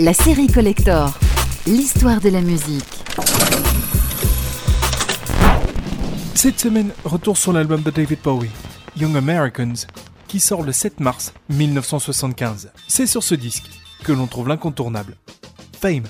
La série Collector, l'histoire de la musique. Cette semaine, retour sur l'album de David Bowie, Young Americans, qui sort le 7 mars 1975. C'est sur ce disque que l'on trouve l'incontournable Fame.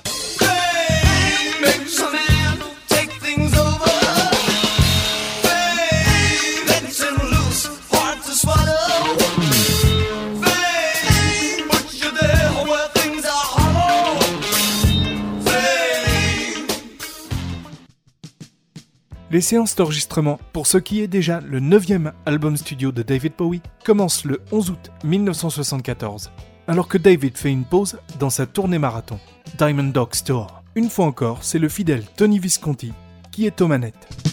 Les séances d'enregistrement pour ce qui est déjà le neuvième album studio de David Bowie commencent le 11 août 1974, alors que David fait une pause dans sa tournée marathon, Diamond Dog Store. Une fois encore, c'est le fidèle Tony Visconti qui est aux manettes.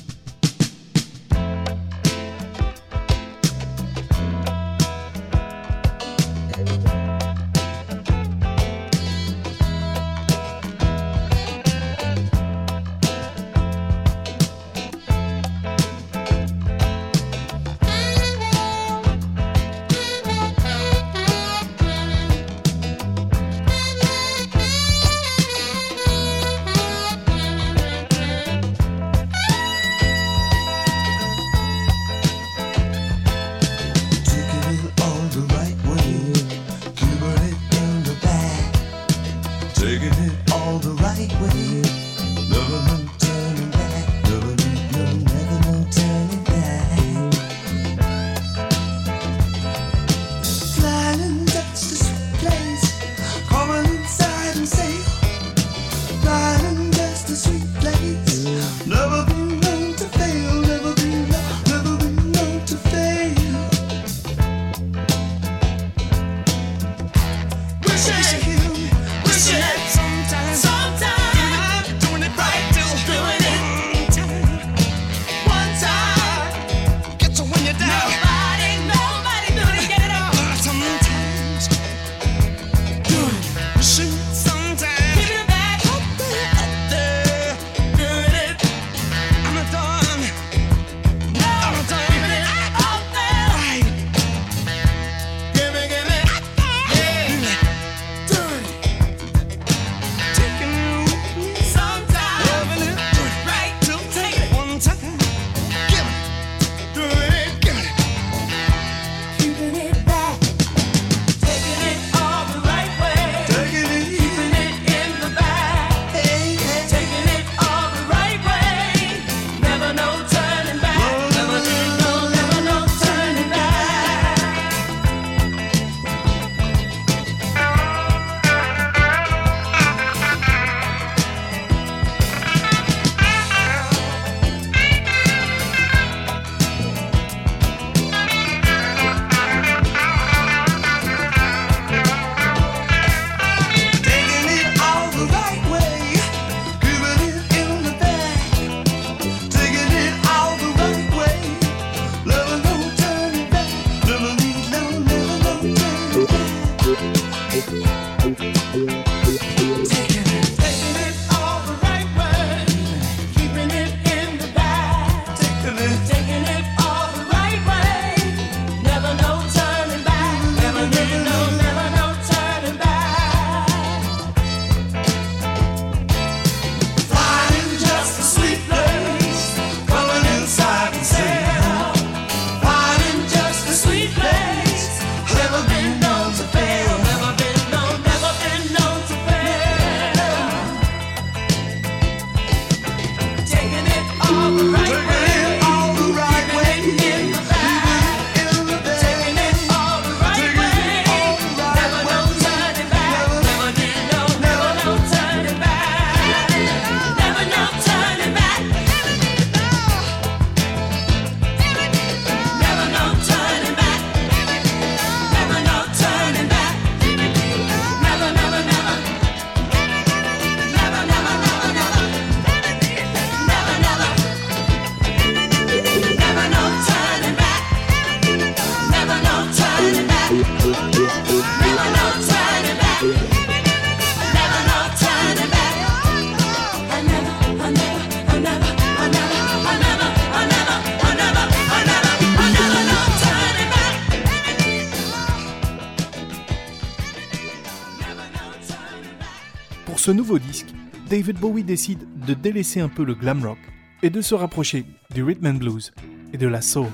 ce nouveau disque, David Bowie décide de délaisser un peu le glam rock et de se rapprocher du rhythm and blues et de la soul.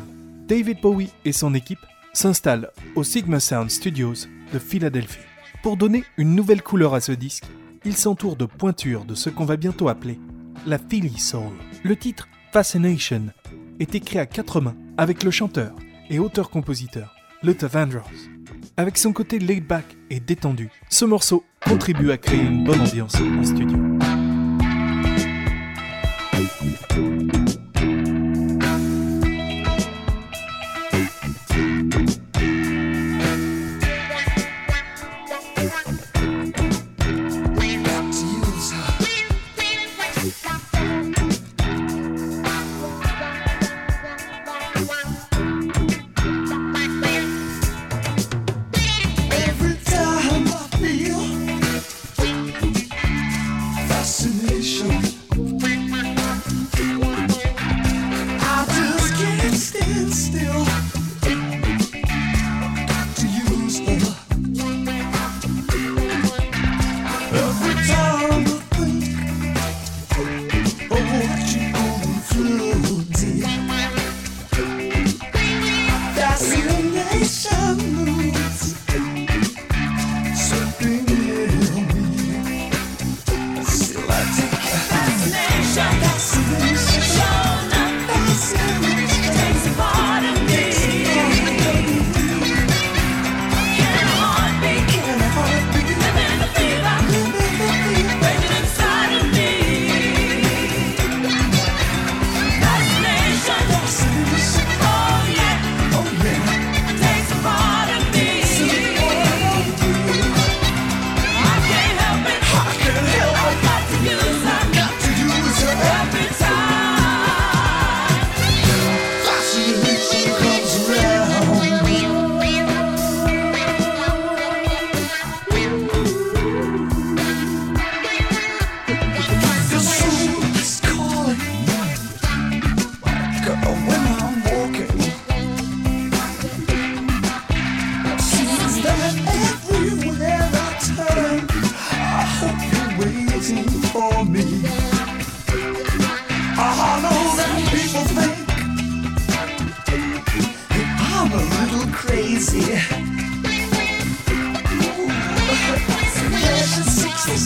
David Bowie et son équipe s'installent au Sigma Sound Studios de Philadelphie. Pour donner une nouvelle couleur à ce disque, il s'entoure de pointures de ce qu'on va bientôt appeler la Philly Soul. Le titre Fascination est écrit à quatre mains avec le chanteur et auteur-compositeur Luther Vandross. Avec son côté laid-back et détendu, ce morceau contribue à créer une bonne ambiance en studio.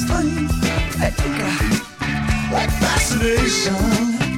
strength, fascination.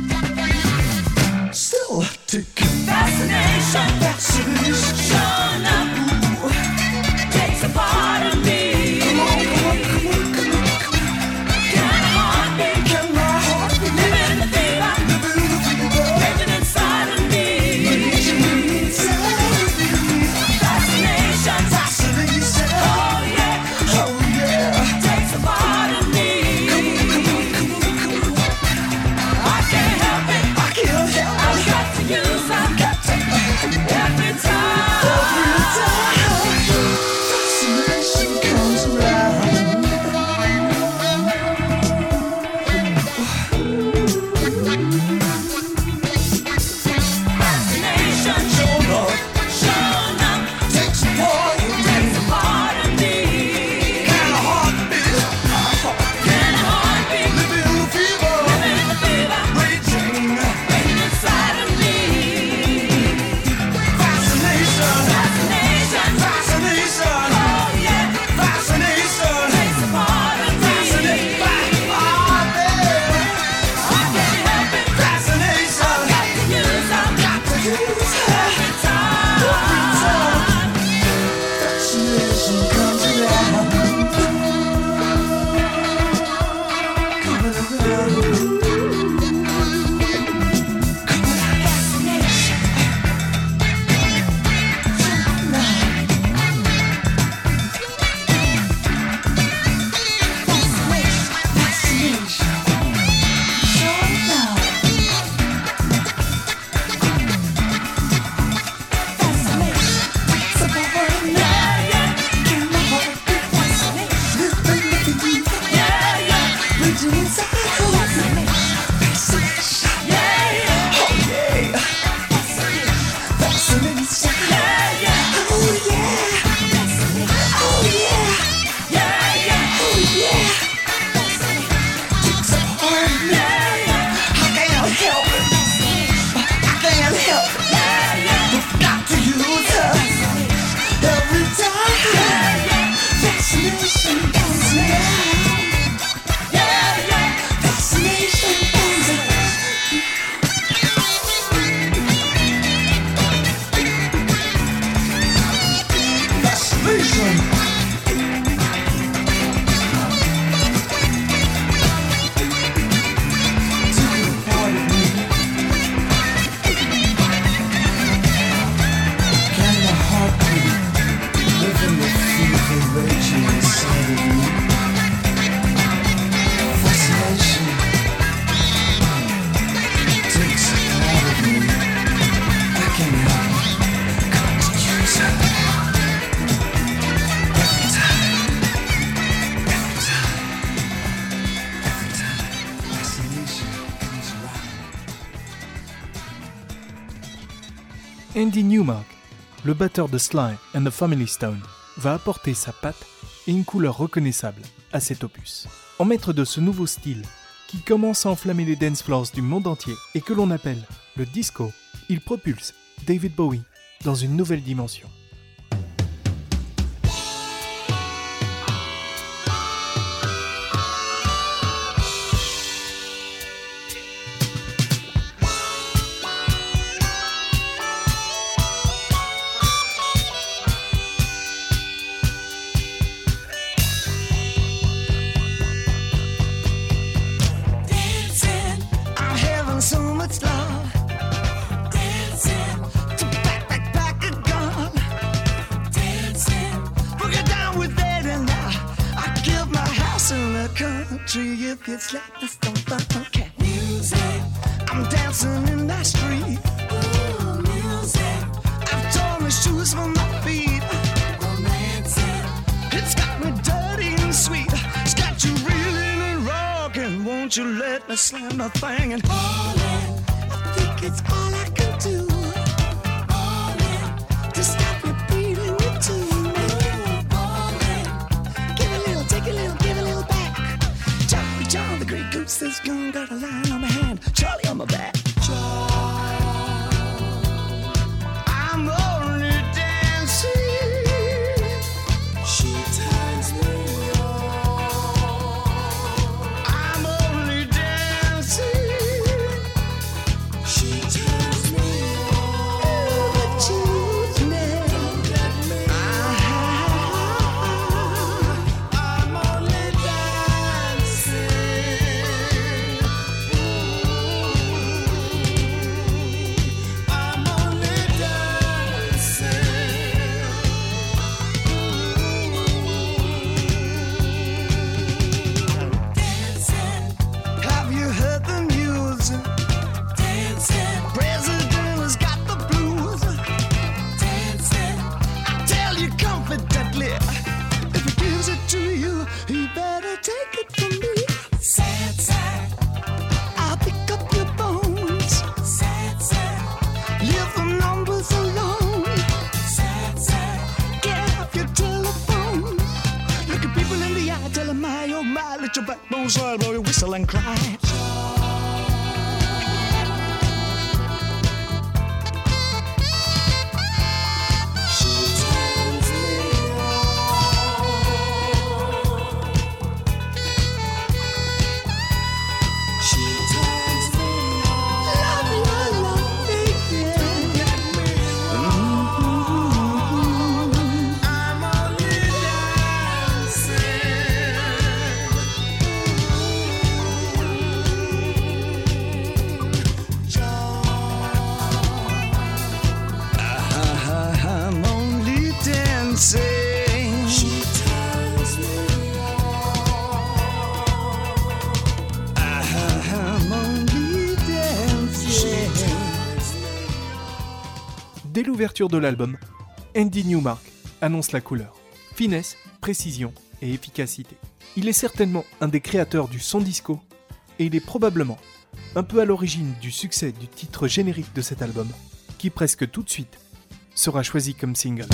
le batteur de Sly and the Family Stone va apporter sa patte et une couleur reconnaissable à cet opus. En maître de ce nouveau style, qui commence à enflammer les dance floors du monde entier et que l'on appelle le disco, il propulse David Bowie dans une nouvelle dimension. de l'album, Andy Newmark annonce la couleur. Finesse, précision et efficacité. Il est certainement un des créateurs du son disco et il est probablement un peu à l'origine du succès du titre générique de cet album, qui presque tout de suite sera choisi comme single.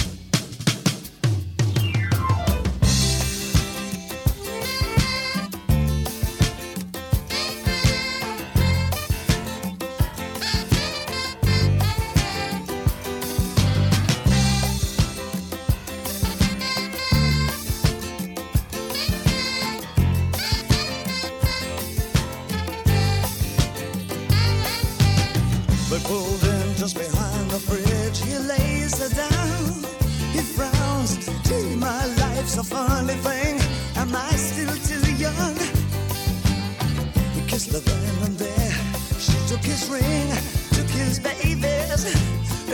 his love and there. She took his ring, took his babies,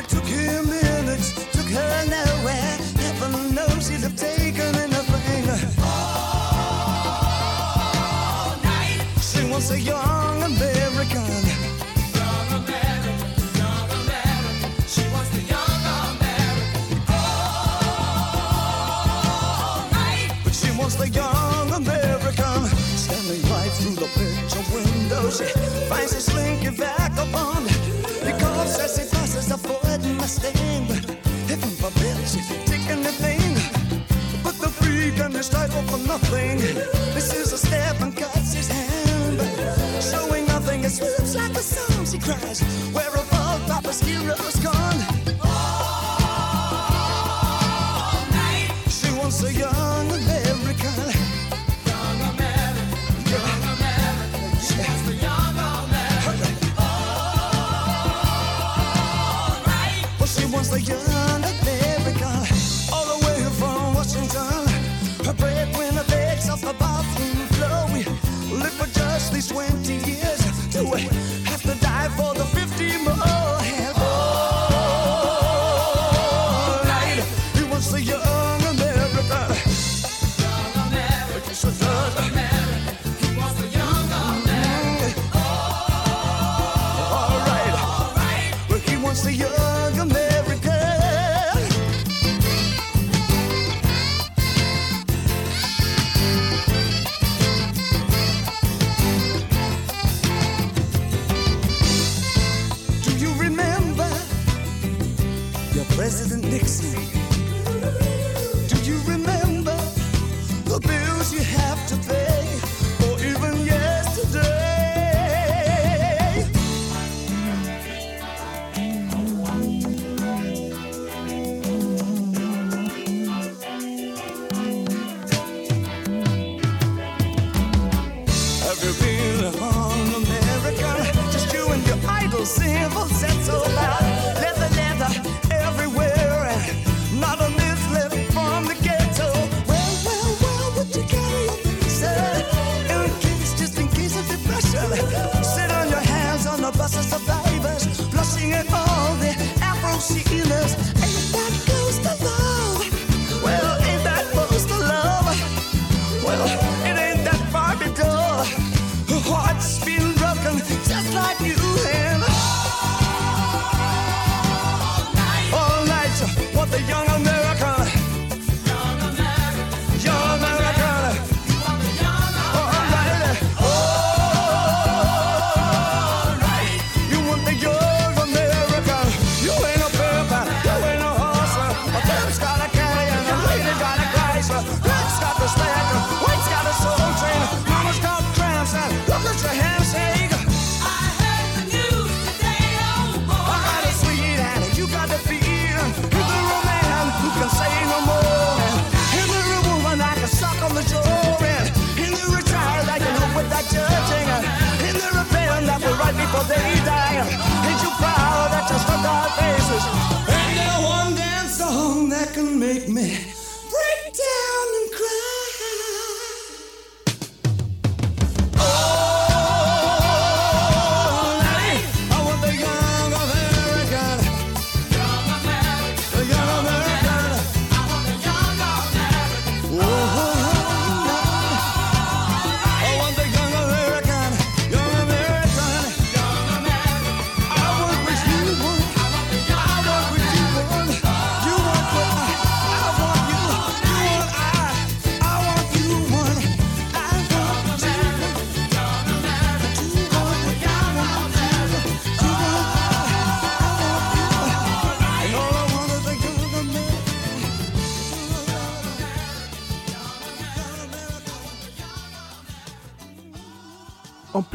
took him minutes, took her nowhere. Heaven knows he'd have taken anything. All night. She wants a young. sig Fanns sig slynke vagabond Det korsar sig, passer sig, får den af sten Heaven forbid taking the thing. But the freak and the strike for nothing This is a step and cuts his hand. Showing nothing, it swoops like a song, she cries. Where of all Papa's heroes gone. away. música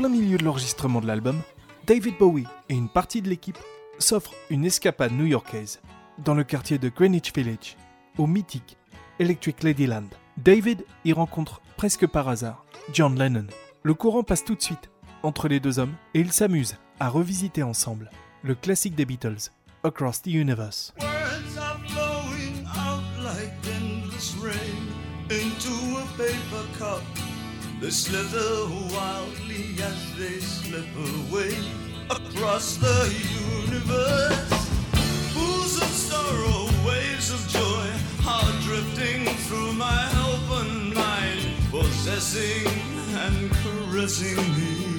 plein milieu de l'enregistrement de l'album, David Bowie et une partie de l'équipe s'offrent une escapade new-yorkaise dans le quartier de Greenwich Village, au mythique Electric Ladyland. David y rencontre presque par hasard John Lennon. Le courant passe tout de suite entre les deux hommes et ils s'amusent à revisiter ensemble le classique des Beatles, Across the Universe. They slither wildly as they slip away across the universe. Pools of sorrow, waves of joy are drifting through my open mind, possessing and caressing me.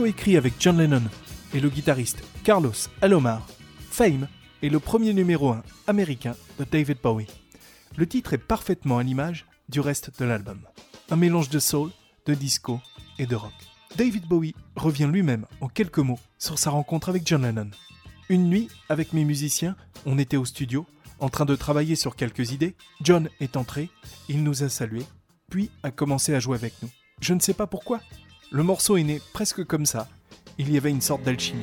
Coécrit avec John Lennon et le guitariste Carlos Alomar, Fame est le premier numéro 1 américain de David Bowie. Le titre est parfaitement à l'image du reste de l'album. Un mélange de soul, de disco et de rock. David Bowie revient lui-même en quelques mots sur sa rencontre avec John Lennon. Une nuit, avec mes musiciens, on était au studio, en train de travailler sur quelques idées. John est entré, il nous a salués, puis a commencé à jouer avec nous. Je ne sais pas pourquoi. Le morceau est né presque comme ça. Il y avait une sorte d'alchimie.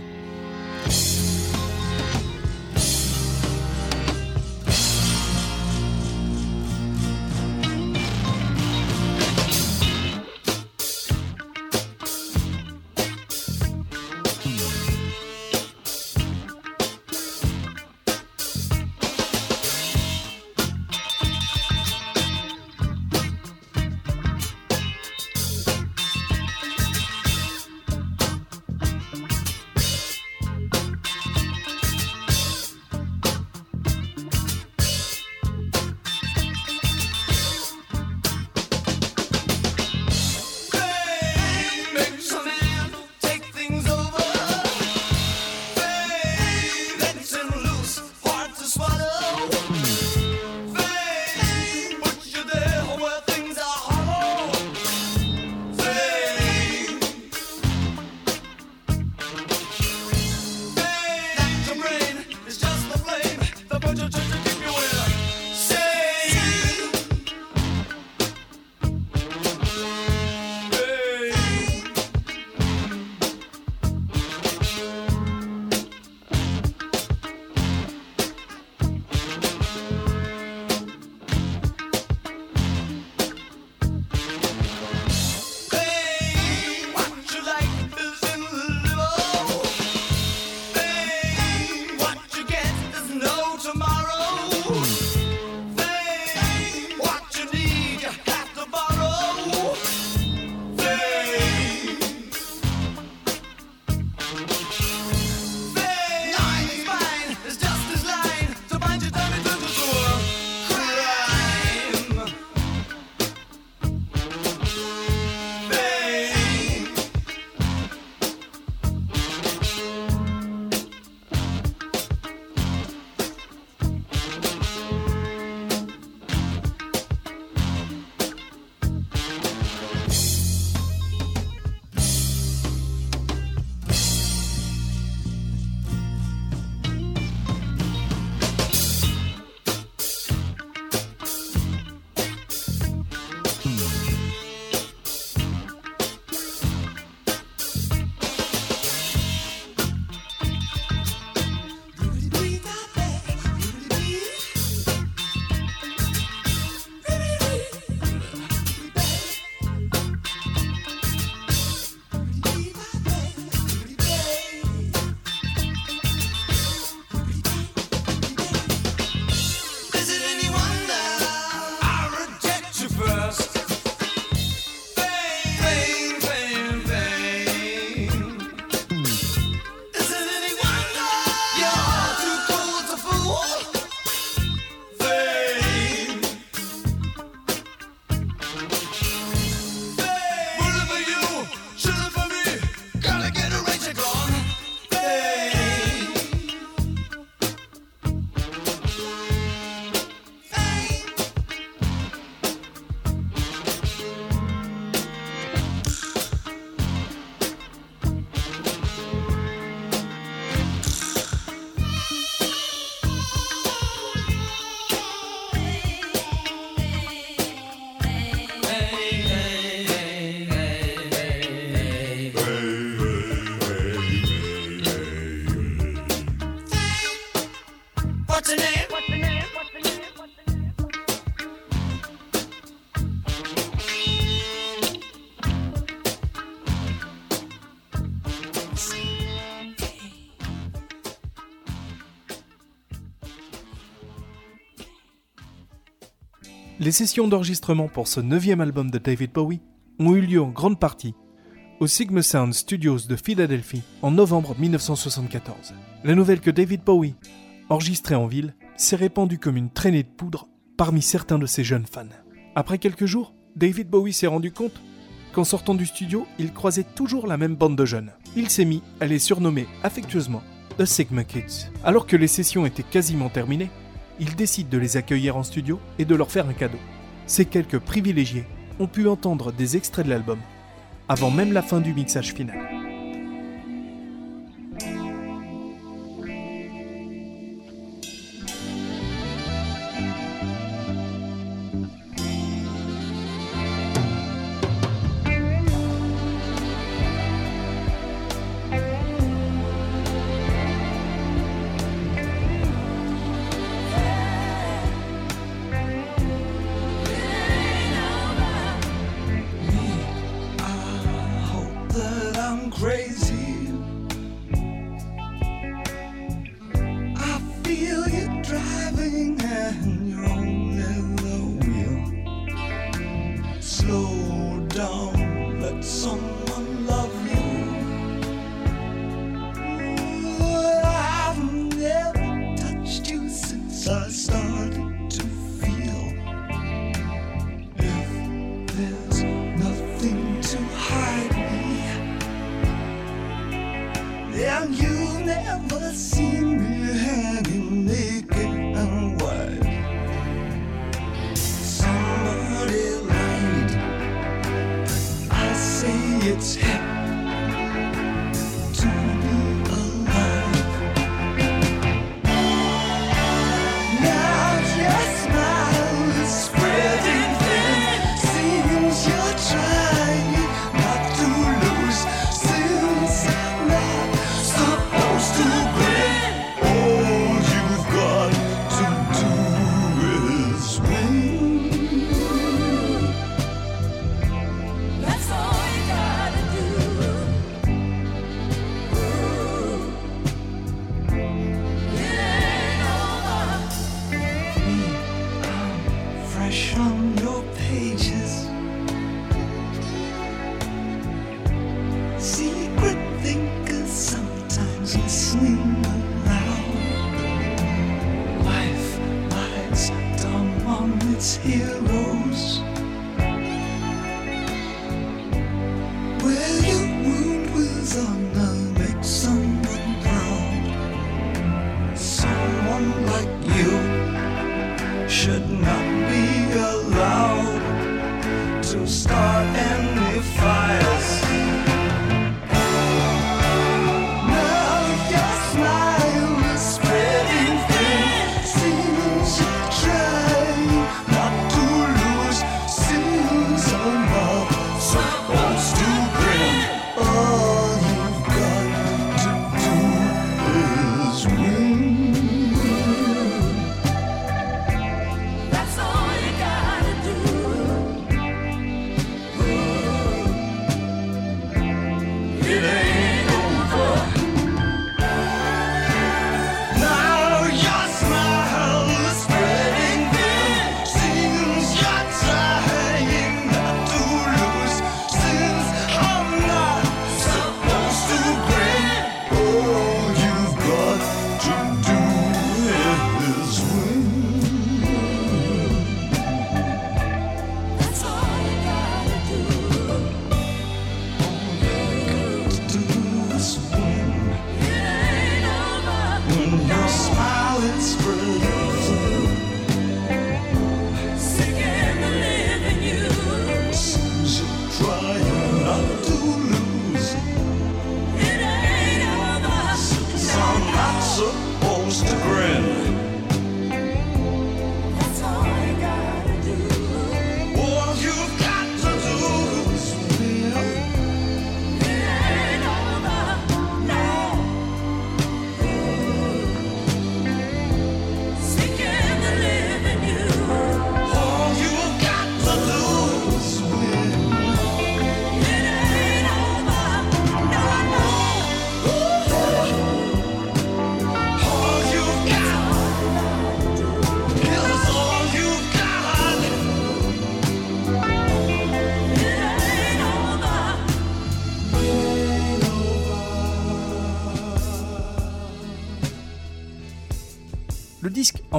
Les sessions d'enregistrement pour ce neuvième album de David Bowie ont eu lieu en grande partie au Sigma Sound Studios de Philadelphie en novembre 1974. La nouvelle que David Bowie enregistré en ville, s'est répandue comme une traînée de poudre parmi certains de ses jeunes fans. Après quelques jours, David Bowie s'est rendu compte qu'en sortant du studio, il croisait toujours la même bande de jeunes. Il s'est mis à les surnommer affectueusement The Sigma Kids. Alors que les sessions étaient quasiment terminées, il décide de les accueillir en studio et de leur faire un cadeau. Ces quelques privilégiés ont pu entendre des extraits de l'album, avant même la fin du mixage final.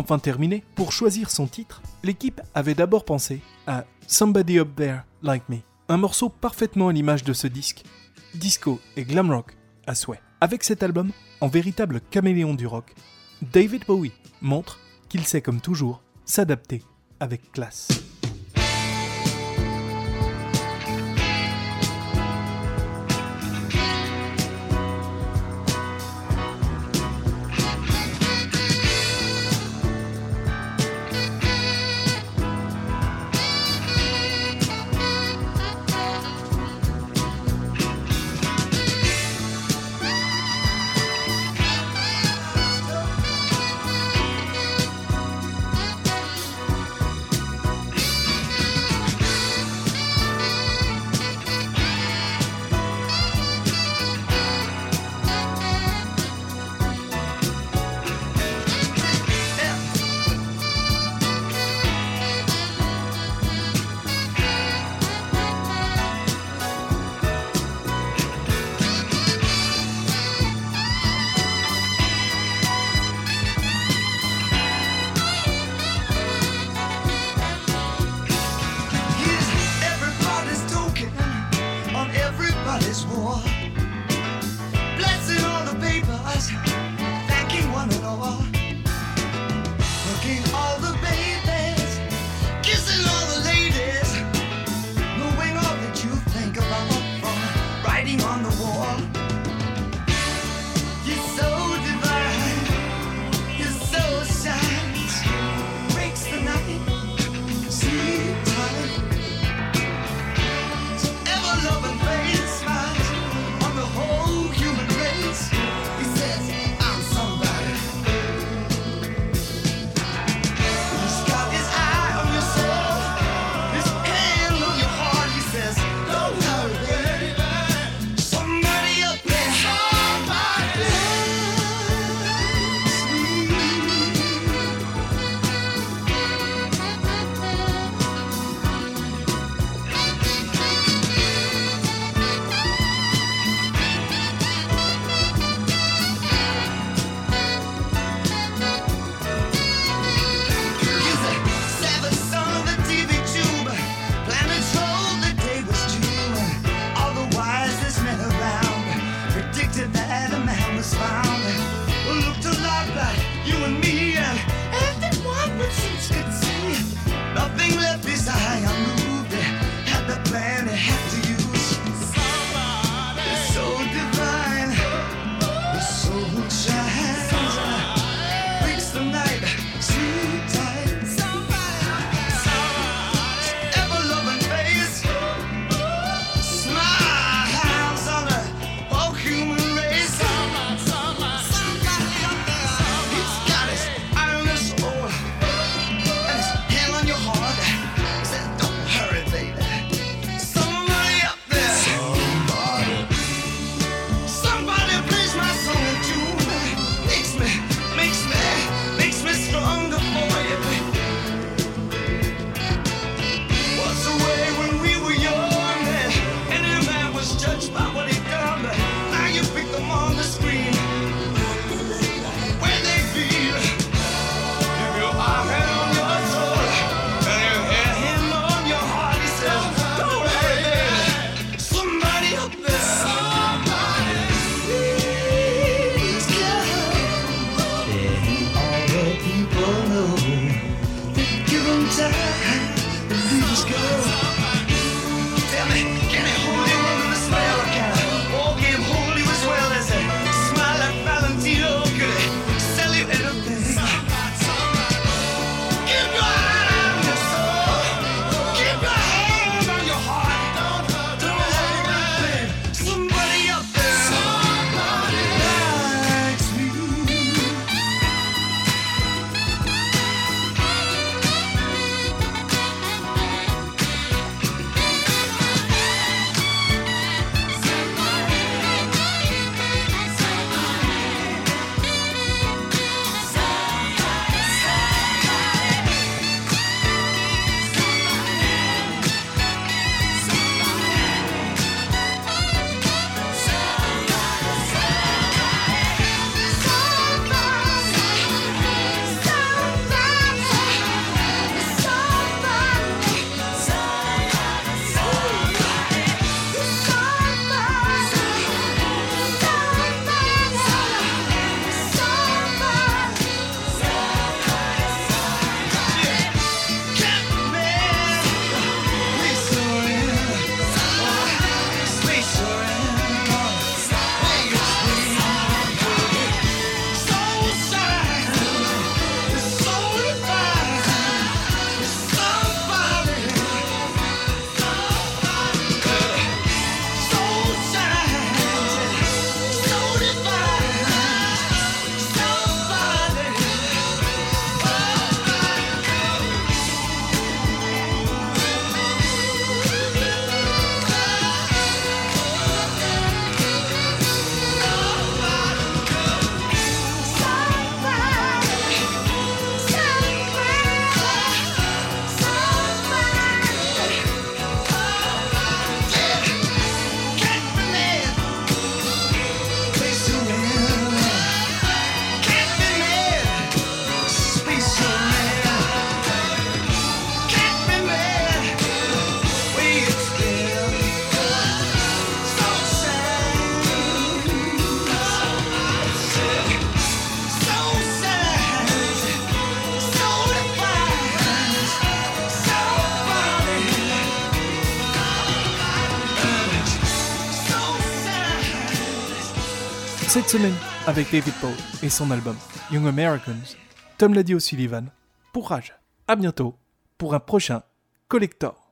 Enfin terminé, pour choisir son titre, l'équipe avait d'abord pensé à Somebody Up There Like Me, un morceau parfaitement à l'image de ce disque, disco et glam rock à souhait. Avec cet album, en véritable caméléon du rock, David Bowie montre qu'il sait comme toujours s'adapter avec classe. Cette semaine, avec David Bowie et son album Young Americans, Tom l'a dit O'Sullivan, pour Rage. À bientôt pour un prochain Collector.